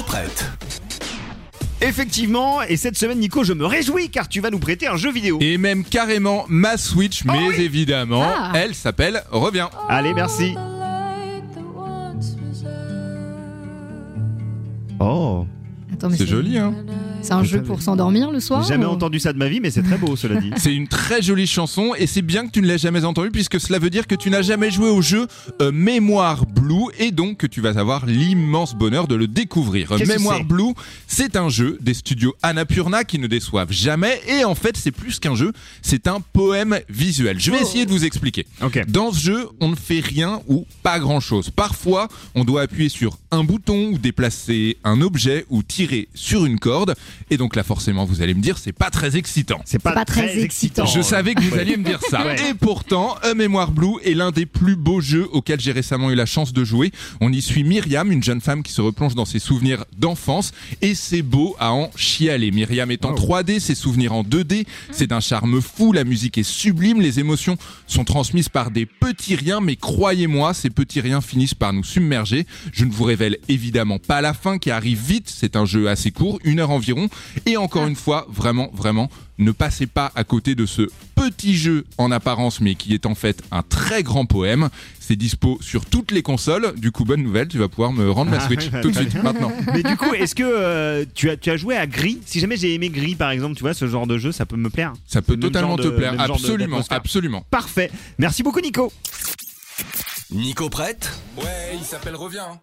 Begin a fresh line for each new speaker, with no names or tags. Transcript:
Nico prête.
Effectivement, et cette semaine, Nico, je me réjouis car tu vas nous prêter un jeu vidéo.
Et même carrément ma Switch, mais
oui
évidemment,
Ah.
elle s'appelle Reviens.
Allez, merci. Oh,
Attends, mais
C'est joli, hein
C'est un jeu pour s'endormir le soir
j'ai jamais
ou-
entendu ça de ma vie, mais c'est très beau, cela dit.
C'est une très jolie chanson et c'est bien que tu ne l'aies jamais entendue puisque cela veut dire que tu n'as jamais joué au jeu euh, Mémoire Blue et donc que tu vas avoir l'immense bonheur de le découvrir. Mémoire Blue, c'est un jeu des studios Annapurna qui ne déçoivent jamais et en fait c'est plus qu'un jeu, c'est un poème visuel. Je vais essayer de vous expliquer. Dans ce jeu, on ne fait rien ou pas grand chose. Parfois, on doit appuyer sur un bouton ou déplacer un objet ou tirer sur une corde. Et donc là, forcément, vous allez me dire, c'est pas très excitant.
C'est pas,
pas très excitant.
Je savais que vous
Ouais.
alliez me dire ça.
Ouais.
Et pourtant, A Mémoire Blue est l'un des plus beaux jeux auxquels j'ai récemment eu la chance de jouer. On y suit Myriam, une jeune femme qui se replonge dans ses souvenirs d'enfance. Et c'est beau à en chialer. Myriam est en
Wow.
3D, ses souvenirs en 2D. C'est d'un charme fou, la musique est sublime, les émotions sont transmises par des petits riens. Mais croyez-moi, ces petits riens finissent par nous submerger. Je ne vous révèle évidemment pas la fin qui arrive vite. C'est un jeu assez court, une heure environ. Et encore une fois, vraiment, vraiment, ne passez pas à côté de ce petit jeu en apparence, mais qui est en fait un très grand poème. C'est dispo sur toutes les consoles. Du coup, bonne nouvelle, tu vas pouvoir me rendre ma
Ah,
Switch
ouais,
tout de suite, maintenant.
Mais du coup, est-ce que euh, tu, as, tu as joué à Gris? Si jamais j'ai aimé Gris, par exemple, tu vois, ce genre de jeu, ça peut me plaire.
Ça peut totalement te
de-
plaire. Absolument, absolument.
Parfait. Merci beaucoup, Nico.
Nico prête?
Ouais, il s'appelle Reviens.